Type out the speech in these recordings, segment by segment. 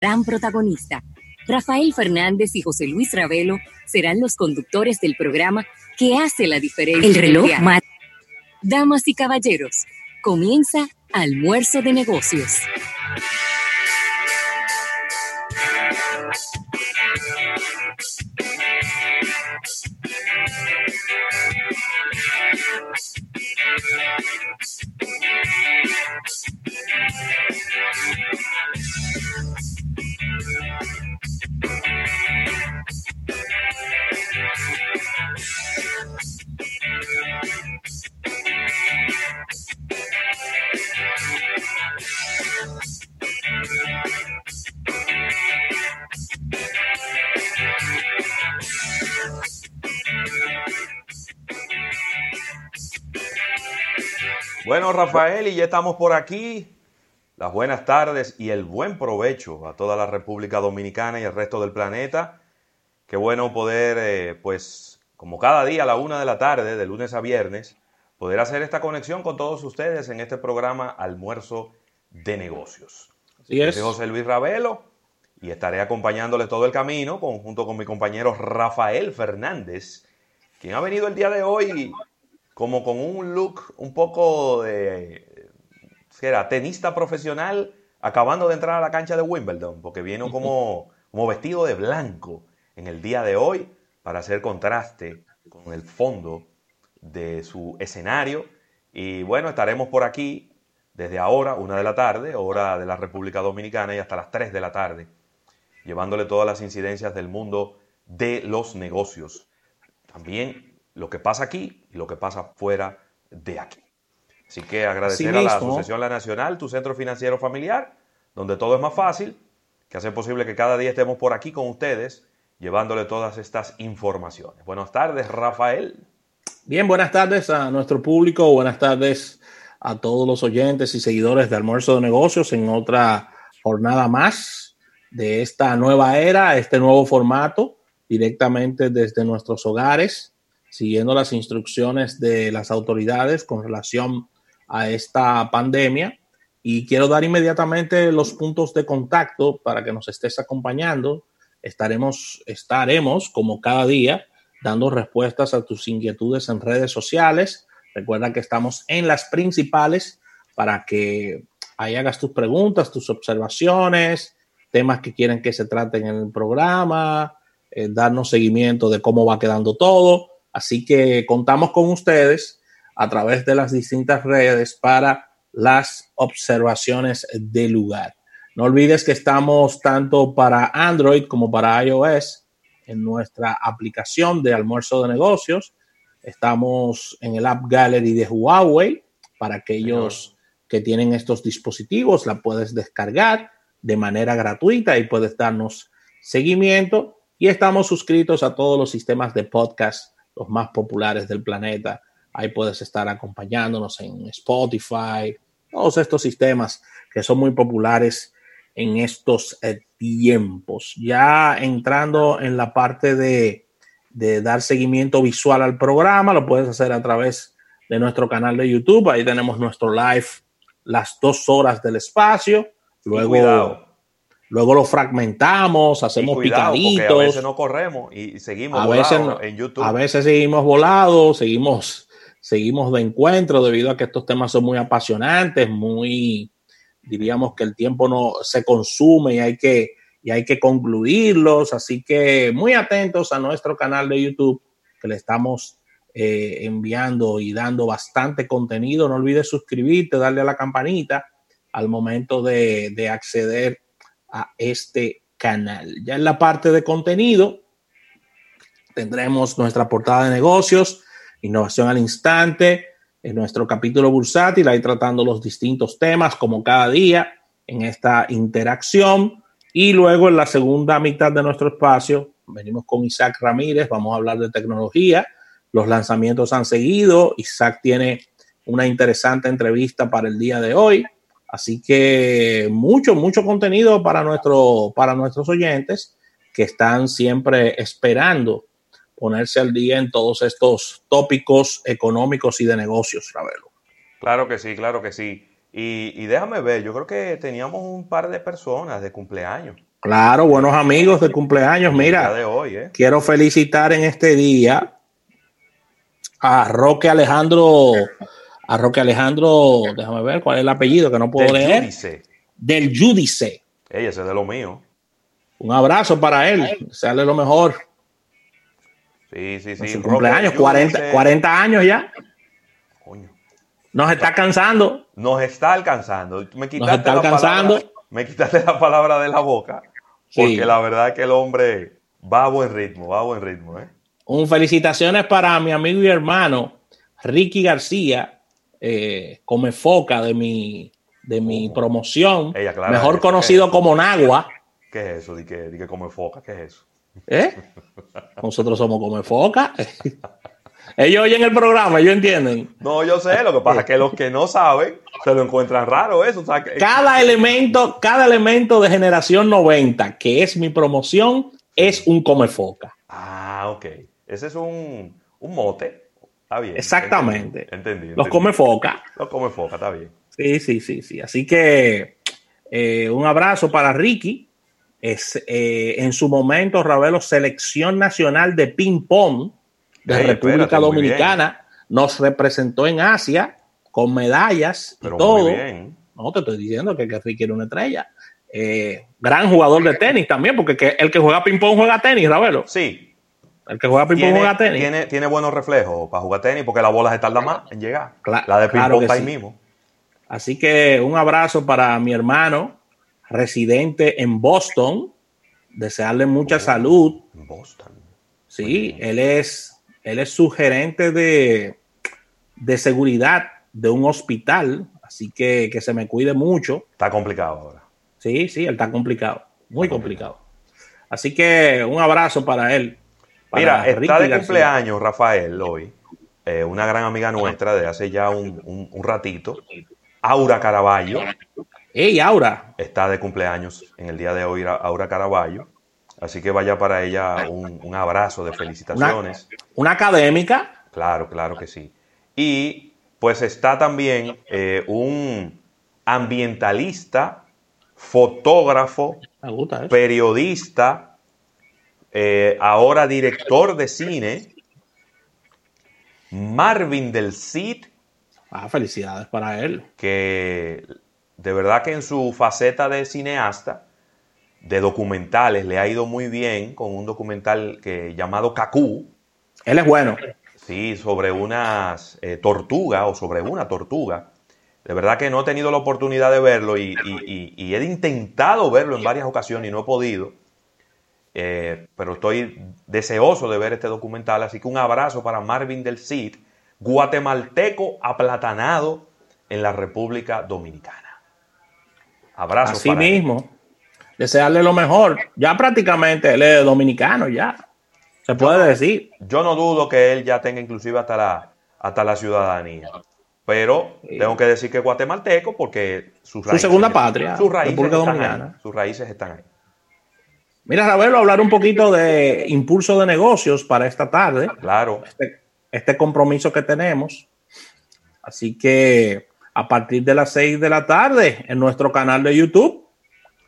gran protagonista. Rafael Fernández y José Luis Ravelo serán los conductores del programa que hace la diferencia. El reloj Damas y caballeros, comienza Almuerzo de Negocios. Bueno, Rafael, y ya estamos por aquí. Las buenas tardes y el buen provecho a toda la República Dominicana y el resto del planeta. Qué bueno poder, eh, pues, como cada día a la una de la tarde, de lunes a viernes, poder hacer esta conexión con todos ustedes en este programa Almuerzo de Negocios. Así es. Soy José Luis Ravelo y estaré acompañándole todo el camino junto con mi compañero Rafael Fernández, quien ha venido el día de hoy como con un look un poco de, ¿qué era? Tenista profesional acabando de entrar a la cancha de Wimbledon, porque viene como, como vestido de blanco en el día de hoy para hacer contraste con el fondo de su escenario. Y bueno, estaremos por aquí desde ahora, una de la tarde, hora de la República Dominicana, y hasta las 3 de la tarde, llevándole todas las incidencias del mundo de los negocios. También lo que pasa aquí y lo que pasa fuera de aquí. Así que agradecer a la Asociación La Nacional, tu centro financiero familiar, donde todo es más fácil, que hace posible que cada día estemos por aquí con ustedes, llevándole todas estas informaciones. Buenas tardes, Rafael. Bien, buenas tardes a nuestro público, buenas tardes a todos los oyentes y seguidores de Almuerzo de Negocios en otra jornada más de esta nueva era, este nuevo formato, directamente desde nuestros hogares siguiendo las instrucciones de las autoridades con relación a esta pandemia. Y quiero dar inmediatamente los puntos de contacto para que nos estés acompañando. Estaremos, estaremos como cada día, dando respuestas a tus inquietudes en redes sociales. Recuerda que estamos en las principales para que ahí hagas tus preguntas, tus observaciones, temas que quieren que se traten en el programa, eh, darnos seguimiento de cómo va quedando todo. Así que contamos con ustedes a través de las distintas redes para las observaciones del lugar. No olvides que estamos tanto para Android como para iOS en nuestra aplicación de almuerzo de negocios. Estamos en el App Gallery de Huawei para aquellos que tienen estos dispositivos. La puedes descargar de manera gratuita y puedes darnos seguimiento. Y estamos suscritos a todos los sistemas de podcast los más populares del planeta. Ahí puedes estar acompañándonos en Spotify, todos estos sistemas que son muy populares en estos eh, tiempos. Ya entrando en la parte de, de, dar seguimiento visual al programa, lo puedes hacer a través de nuestro canal de YouTube. Ahí tenemos nuestro live las dos horas del espacio. Luego, Luego lo fragmentamos, hacemos picaditos. a veces no corremos y seguimos a veces, en YouTube. A veces seguimos volados, seguimos, seguimos de encuentro debido a que estos temas son muy apasionantes, muy, diríamos que el tiempo no se consume y hay que, y hay que concluirlos. Así que muy atentos a nuestro canal de YouTube que le estamos eh, enviando y dando bastante contenido. No olvides suscribirte, darle a la campanita al momento de, de acceder a este canal. Ya en la parte de contenido tendremos nuestra portada de negocios, innovación al instante, en nuestro capítulo bursátil, ahí tratando los distintos temas como cada día en esta interacción. Y luego en la segunda mitad de nuestro espacio, venimos con Isaac Ramírez, vamos a hablar de tecnología. Los lanzamientos han seguido. Isaac tiene una interesante entrevista para el día de hoy. Así que mucho, mucho contenido para, nuestro, para nuestros oyentes que están siempre esperando ponerse al día en todos estos tópicos económicos y de negocios, Ravelo. Claro que sí, claro que sí. Y, déjame ver, yo creo que teníamos un par de personas de cumpleaños. Claro, buenos amigos de cumpleaños. Mira, de hoy, ¿eh? quiero felicitar en este día a Roque Alejandro, a Roque Alejandro, déjame ver cuál es el apellido que no puedo Del leer. Judice. Del Judice. Ey, ese es de lo mío. Un abrazo para él, sale lo mejor. Sí, sí, sí. en su cumpleaños, Judice. 40, 40 años ya. Coño. Nos está cansando. Nos está alcanzando. Me quitaste, está la alcanzando. Palabra, me quitaste la palabra de la boca. Porque Sí. la verdad es que el hombre va a buen ritmo, va a buen ritmo, ¿eh? Un felicitaciones para mi amigo y hermano Ricky García, eh, come foca de mi, de mi promoción, mejor conocido como Nagua. ¿Qué es eso? Di que, di que come foca, ¿qué es eso? ¿eh? Nosotros somos come foca. ellos oyen el programa, ellos entienden. No, yo sé, lo que pasa es que los que no saben se lo encuentran raro eso. o sea, que- Cada elemento, cada elemento de generación 90, que es mi promoción, es un come foca. Ah, ok. Ese es un, un mote. Está bien. Exactamente. Entendí. entendí, Los come foca. Los come foca, está bien. Sí, sí, sí, sí. Así que eh, un abrazo para Ricky. Es, eh, en su momento, Ravelo, selección nacional de ping-pong de Ey, República espérate, Dominicana, nos representó en Asia con medallas Pero y todo. muy bien. No, te estoy diciendo que, que Ricky era una estrella. Eh, gran jugador de tenis también, porque que- el que juega ping-pong juega tenis, Ravelo. Sí. El que juega ping-pong juega tenis. tiene, tiene buenos reflejos para jugar tenis porque la bola se tarda más en llegar. Cla- la de ping-pong claro está ahí mismo. Así que un abrazo para mi hermano, residente en Boston. Desearle mucha Oh. salud. En Boston. Sí, él es, él es su gerente de, de seguridad de un hospital. Así que que se me cuide mucho. Está complicado ahora. Sí, sí, él está complicado. Muy complicado. Así que un abrazo para él. Mira, está de cumpleaños Rafael hoy. eh, una gran amiga nuestra de hace ya un, un- un ratito. Aura Caraballo. Ey, Aura. está de cumpleaños en el día de hoy Aura Caraballo. Así que vaya para ella un, un abrazo de felicitaciones. Una académica. Claro, claro que sí. Y pues está también eh, un ambientalista, fotógrafo, periodista, eh, ahora director de cine, Marvin del Cid, Ah, felicidades para él. que de verdad que en su faceta de cineasta, de documentales, le ha ido muy bien con un documental que, llamado Cacú, Él es bueno. sí, sobre unas eh, tortugas o sobre una tortuga. De verdad que no he tenido la oportunidad de verlo y, y- y- y he intentado verlo en varias ocasiones y no he podido. Eh, pero estoy deseoso de ver este documental, así que un abrazo para Marvin del Cid, guatemalteco aplatanado en la República Dominicana. Abrazo Así para él. mismo. Desearle lo mejor. Ya prácticamente él es dominicano, ya. Se puede decir. Yo no dudo que él ya tenga inclusive hasta la, hasta la ciudadanía. Pero tengo que decir que es guatemalteco porque sus raíces, segunda patria, sus raíces, República Dominicana. ahí, sus raíces están ahí. Mira, Ravelo, hablar un poquito de impulso de negocios para esta tarde. Claro. Este, este compromiso que tenemos. Así que a partir de las 6 de la tarde en nuestro canal de YouTube,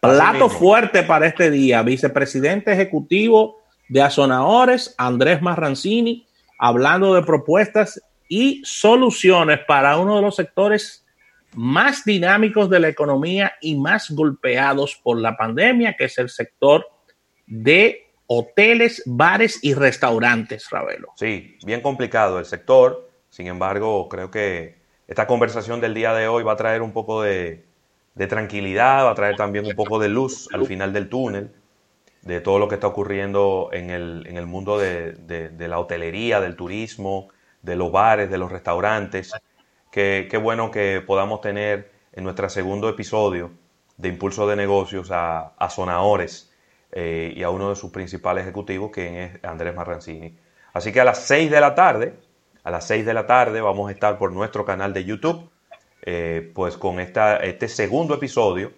plato fuerte para este día. Vicepresidente ejecutivo de Azonaores, Andrés Marrancini, hablando de propuestas y soluciones para uno de los sectores más dinámicos de la economía y más golpeados por la pandemia, que es el sector de hoteles, bares y restaurantes, Ravelo. Sí, bien complicado el sector. Sin embargo, creo que esta conversación del día de hoy va a traer un poco de, de tranquilidad, va a traer también un poco de luz al final del túnel de todo lo que está ocurriendo en el, en el mundo de, de- la hotelería, del turismo, de los bares, de los restaurantes. Qué, qué bueno que podamos tener en nuestro segundo episodio de Impulso de Negocios a, a eh, y a uno de sus principales ejecutivos, quien es Andrés Marrancini. Así que a las 6 de la tarde, a las 6 de la tarde vamos a estar por nuestro canal de YouTube, eh, pues con esta, este segundo episodio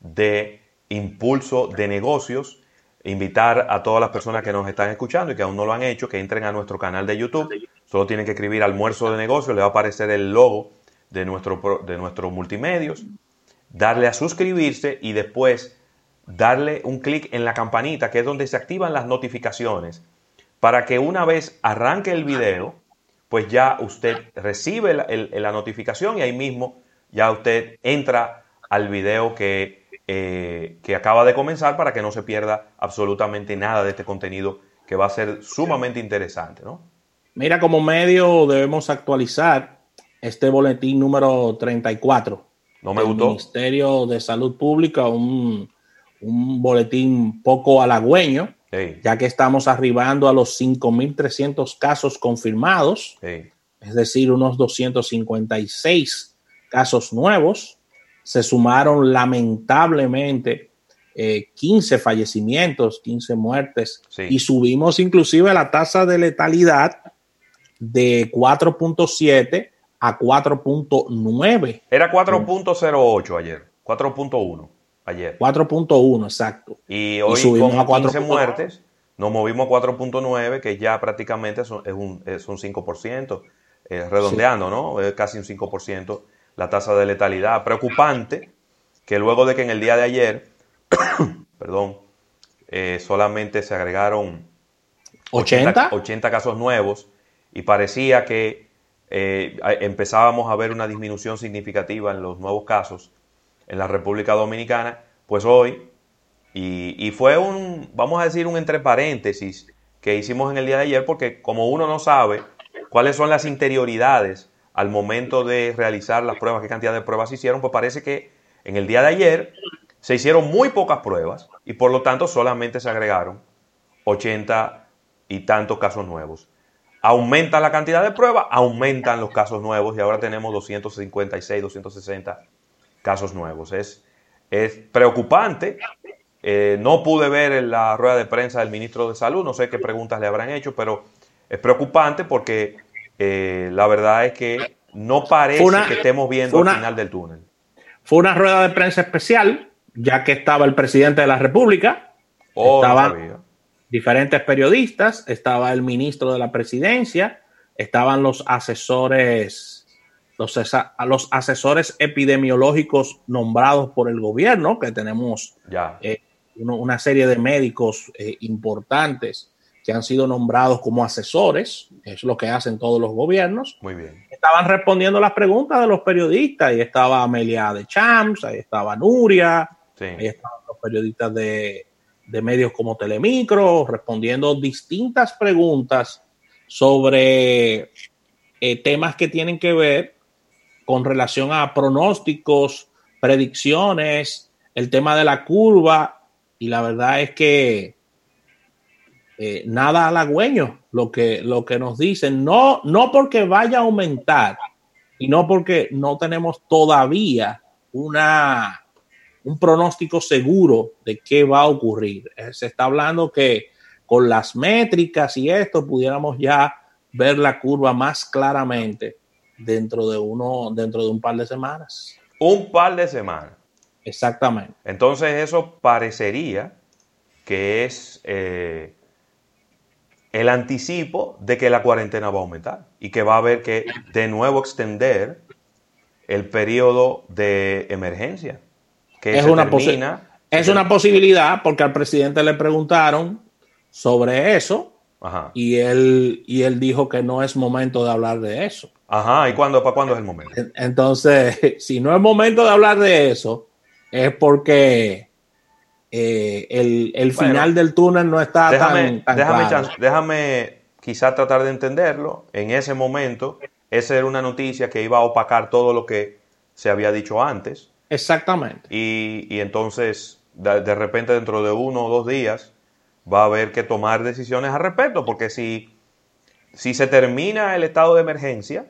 de Impulso de Negocios. Invitar a todas las personas que nos están escuchando y que aún no lo han hecho, que entren a nuestro canal de YouTube. Solo tienen que escribir almuerzo de negocios, le va a aparecer el logo de nuestro, de nuestros multimedios, darle a suscribirse y después darle un clic en la campanita, que es donde se activan las notificaciones, para que una vez arranque el video, pues ya usted recibe la, notificación y ahí mismo ya usted entra al video que, eh, que acaba de comenzar para que no se pierda absolutamente nada de este contenido que va a ser sumamente interesante, ¿no? Mira, como medio debemos actualizar este boletín número 34. No me gustó. Ministerio de Salud Pública, un, boletín poco halagüeño, ya que estamos arribando a los 5.300 casos confirmados, es decir, unos 256 casos nuevos. Se sumaron lamentablemente 15 eh, fallecimientos, 15 muertes, y subimos inclusive la tasa de letalidad de 4.7 a 4.9. Era 4.08 ayer, 4.1 ayer. 4.1, exacto. Y hoy subimos a 15 muertes, nos movimos a 4.9, que ya prácticamente es un, es un 5%, eh, redondeando, ¿no? Es casi un 5% la tasa de letalidad. Preocupante que luego de que en el día de ayer, perdón, eh, solamente se agregaron 80, 80 casos nuevos y parecía que eh, empezábamos a ver una disminución significativa en los nuevos casos en la República Dominicana, pues hoy, y, fue un, vamos a decir, un entre paréntesis que hicimos en el día de ayer, porque como uno no sabe cuáles son las interioridades al momento de realizar las pruebas, qué cantidad de pruebas hicieron, pues parece que en el día de ayer se hicieron muy pocas pruebas y por lo tanto solamente se agregaron 80 y tantos casos nuevos. Aumenta la cantidad de pruebas, aumentan los casos nuevos y ahora tenemos 256, 260 casos nuevos. Es, es preocupante. Eh, no pude ver en la rueda de prensa del ministro de Salud, no sé qué preguntas le habrán hecho, pero es preocupante porque eh, la verdad es que no parece que estemos viendo el final del túnel. Fue una rueda de prensa especial, ya que estaba el presidente de la República. Oh, diferentes periodistas, estaba el ministro de la presidencia, estaban los asesores, los, los asesores epidemiológicos nombrados por el gobierno, que tenemos ya. Eh, una serie de médicos eh, importantes que han sido nombrados como asesores, es lo que hacen todos los gobiernos. Muy bien. Estaban respondiendo las preguntas de los periodistas, y estaba Amelia de Champs, ahí estaba Nuria, ahí estaban los periodistas de, de medios como Telemicro, respondiendo distintas preguntas sobre eh, temas que tienen que ver con relación a pronósticos, predicciones, el tema de la curva, y la verdad es que eh, nada halagüeño lo que, lo que nos dicen, no, no porque vaya a aumentar y no porque no tenemos todavía una un pronóstico seguro de qué va a ocurrir. Eh, se está hablando que con las métricas y esto pudiéramos ya ver la curva más claramente dentro de uno, dentro de un par de semanas. Un par de semanas. Exactamente. Entonces eso parecería que es eh, el anticipo de que la cuarentena va a aumentar y que va a haber que de nuevo extender el periodo de emergencia es, una es una posibilidad porque al presidente le preguntaron sobre eso Y, él, y él dijo que no es momento de hablar de eso. Ajá, ¿y cuándo, para cuándo es el momento? Entonces, si no es momento de hablar de eso, es porque eh, el, final del túnel no está déjame, tan, déjame, déjame quizá tratar de entenderlo. En ese momento, esa era una noticia que iba a opacar todo lo que se había dicho antes. Exactamente. Y, entonces, de, repente, dentro de uno o dos días, va a haber que tomar decisiones al respecto, porque si, si se termina el estado de emergencia,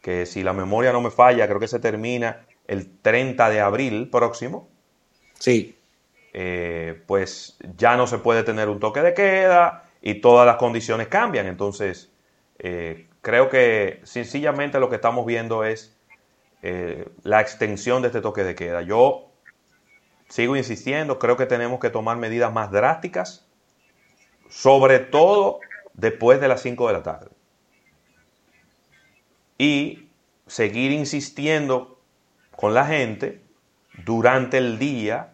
que si la memoria no me falla, creo que se termina el 30 de abril próximo. Sí. Eh, pues ya no se puede tener un toque de queda y todas las condiciones cambian. Entonces, eh, creo que sencillamente lo que estamos viendo es eh, la extensión de este toque de queda. Yo sigo insistiendo, creo que tenemos que tomar medidas más drásticas, sobre todo después de las 5 de la tarde. Y seguir insistiendo con la gente durante el día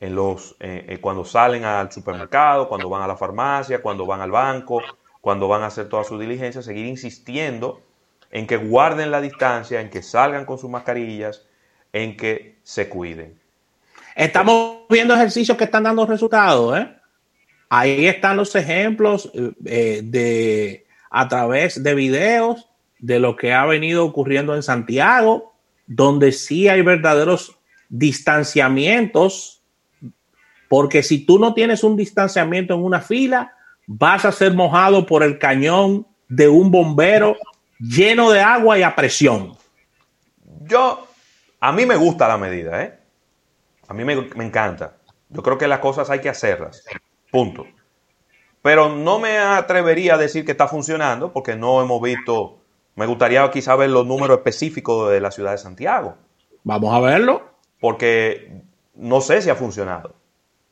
en los, eh, eh, cuando salen al supermercado, cuando van a la farmacia, cuando van al banco, cuando van a hacer toda su diligencia, seguir insistiendo en que guarden la distancia, en que salgan con sus mascarillas, en que se cuiden. Estamos viendo ejercicios que están dando resultados, ¿eh? Ahí están los ejemplos eh, de a través de videos de lo que ha venido ocurriendo en Santiago, donde sí hay verdaderos distanciamientos, porque si tú no tienes un distanciamiento en una fila, vas a ser mojado por el cañón de un bombero lleno de agua y a presión. Yo, a mí me gusta la medida, ¿eh? A mí me, me encanta. Yo creo que las cosas hay que hacerlas. Punto. Pero no me atrevería a decir que está funcionando porque no hemos visto, me gustaría quizá ver los números específicos de la ciudad de Santiago. Vamos a verlo. Porque no sé si ha funcionado.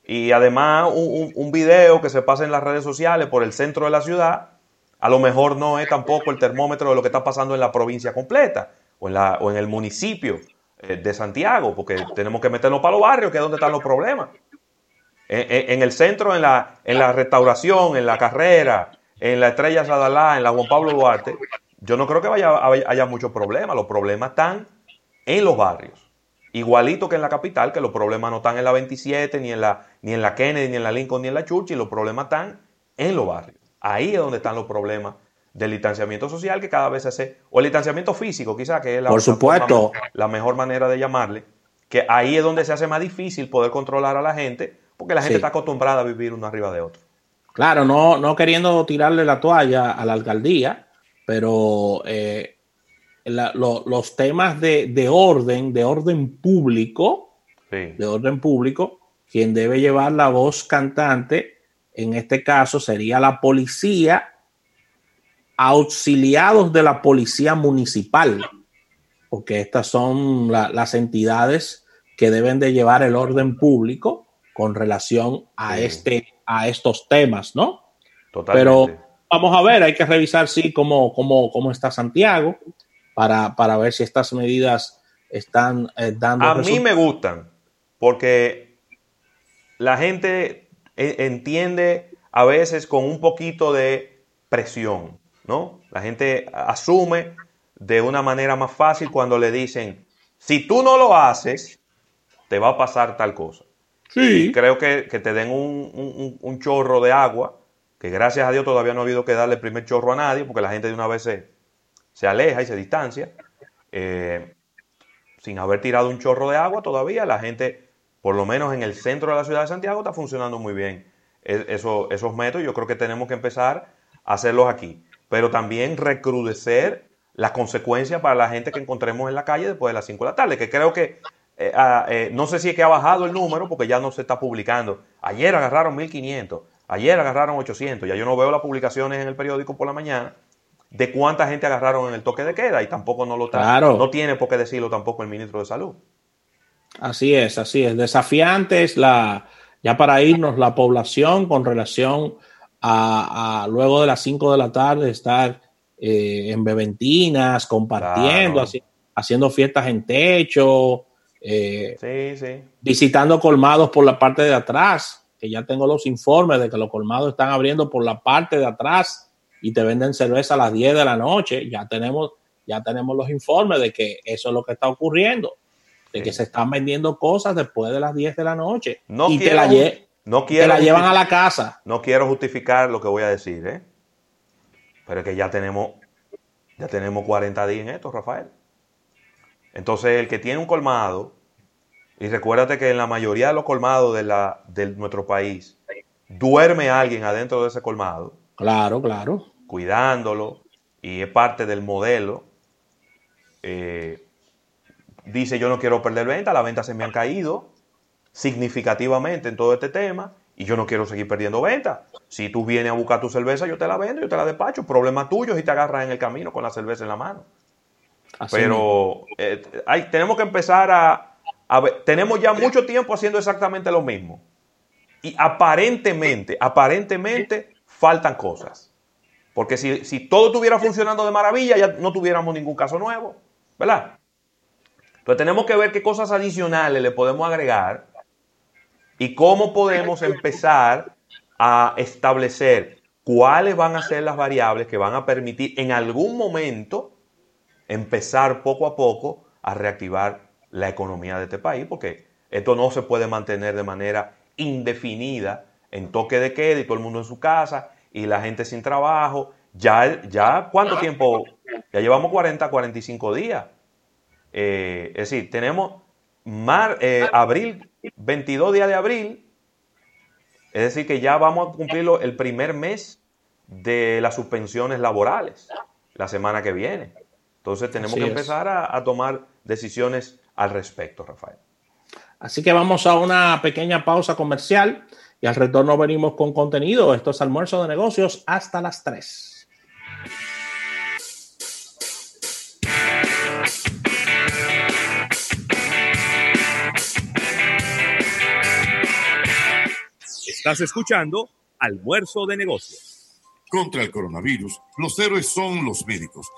Y además un, un, video que se pasa en las redes sociales por el centro de la ciudad, a lo mejor no es tampoco el termómetro de lo que está pasando en la provincia completa o en, la, o en el municipio eh, de Santiago, porque tenemos que meternos para los barrios, que es donde están los problemas. En, el centro, en la, en la restauración, en la carrera, en la Estrella Sadalá, en la Juan Pablo Duarte, yo no creo que vaya, haya muchos problemas. Los problemas están en los barrios. Igualito que en la capital, que los problemas no están en la 27, ni en la, ni en la Kennedy, ni en la Lincoln, ni en la Churchill, los problemas están en los barrios. Ahí es donde están los problemas del distanciamiento social que cada vez se hace, o el distanciamiento físico, quizás, que es la, Por supuesto. la mejor manera de llamarle, que ahí es donde se hace más difícil poder controlar a la gente, porque la gente está acostumbrada a vivir uno arriba de otro. Claro, no, no queriendo tirarle la toalla a la alcaldía, pero eh, los temas de, orden, de orden público, de orden público, quien debe llevar la voz cantante, en este caso sería la policía, auxiliados de la policía municipal, porque estas son las entidades que deben de llevar el orden público con relación a, este, a estos temas, ¿no? Totalmente. Pero vamos a ver, hay que revisar, sí, cómo, cómo, cómo está Santiago, para, ver si estas medidas están eh, dando. A mí me gustan, porque la gente e, entiende a veces con un poquito de presión, ¿no? La gente asume de una manera más fácil cuando le dicen, si tú no lo haces, te va a pasar tal cosa. Sí. creo que, te den un, un, chorro de agua, que gracias a Dios todavía no ha habido que darle el primer chorro a nadie, porque la gente de una vez se, se aleja y se distancia. Eh, sin haber tirado un chorro de agua todavía, la gente, por lo menos en el centro de la ciudad de Santiago, está funcionando muy bien e, esos métodos. Yo creo que tenemos que empezar a hacerlos aquí. Pero también recrudecer las consecuencias para la gente que encontremos en la calle después de las 5 de la tarde, que creo que, eh, ah, eh, no sé si es que ha bajado el número porque ya no se está publicando. Ayer agarraron 1500, ayer agarraron 800, ya yo no veo las publicaciones en el periódico por la mañana de cuánta gente agarraron en el toque de queda y tampoco no lo está, no tiene por qué decirlo tampoco el ministro de Salud. Así es, así es. Desafiante es la, ya para irnos, la población con relación a, luego de las 5 de la tarde estar eh, en beventinas, compartiendo, haciendo fiestas en techo, eh, visitando colmados por la parte de atrás, que ya tengo los informes de que los colmados están abriendo por la parte de atrás y te venden cerveza a las 10 de la noche, ya tenemos, ya tenemos los informes de que eso es lo que está ocurriendo, de que se están vendiendo cosas después de las 10 de la noche no y te la, no quiero la llevan a la casa. No quiero justificar lo que voy a decir, ¿eh? pero es que ya tenemos, ya tenemos 40 días en esto, Rafael. Entonces, el que tiene un colmado, y recuérdate que en la mayoría de los colmados de, la, de nuestro país, duerme alguien adentro de ese colmado. Claro, claro cuidándolo y es parte del modelo. Eh, dice yo no quiero perder venta, las ventas se me han caído significativamente en todo este tema y yo no quiero seguir perdiendo venta. Si tú vienes a buscar tu cerveza, yo te la vendo, yo te la despacho. Problema tuyo si te agarras en el camino con la cerveza en la mano. Pero eh, hay, tenemos que empezar a, a ver, tenemos ya mucho tiempo haciendo exactamente lo mismo. Y aparentemente, aparentemente faltan cosas. Porque si, todo estuviera funcionando de maravilla, ya no tuviéramos ningún caso nuevo, ¿verdad? Entonces tenemos que ver qué cosas adicionales le podemos agregar y cómo podemos empezar a establecer cuáles van a ser las variables que van a permitir en algún momento empezar poco a poco a reactivar la economía de este país, porque esto no se puede mantener de manera indefinida en toque de queda y todo el mundo en su casa y la gente sin trabajo. Ya, ya ¿cuánto tiempo? Ya llevamos 40, 45 días. Eh, es decir, tenemos mar, eh, abril, 22 días de abril, es decir, que ya vamos a cumplir el primer mes de las suspensiones laborales la semana que viene. Entonces tenemos que empezar a, tomar decisiones al respecto, Rafael. Así que vamos a una pequeña pausa comercial y al retorno venimos con contenido. Esto es almuerzo de negocios hasta las 3. Estás escuchando Almuerzo de Negocios. Contra el coronavirus, los héroes son los médicos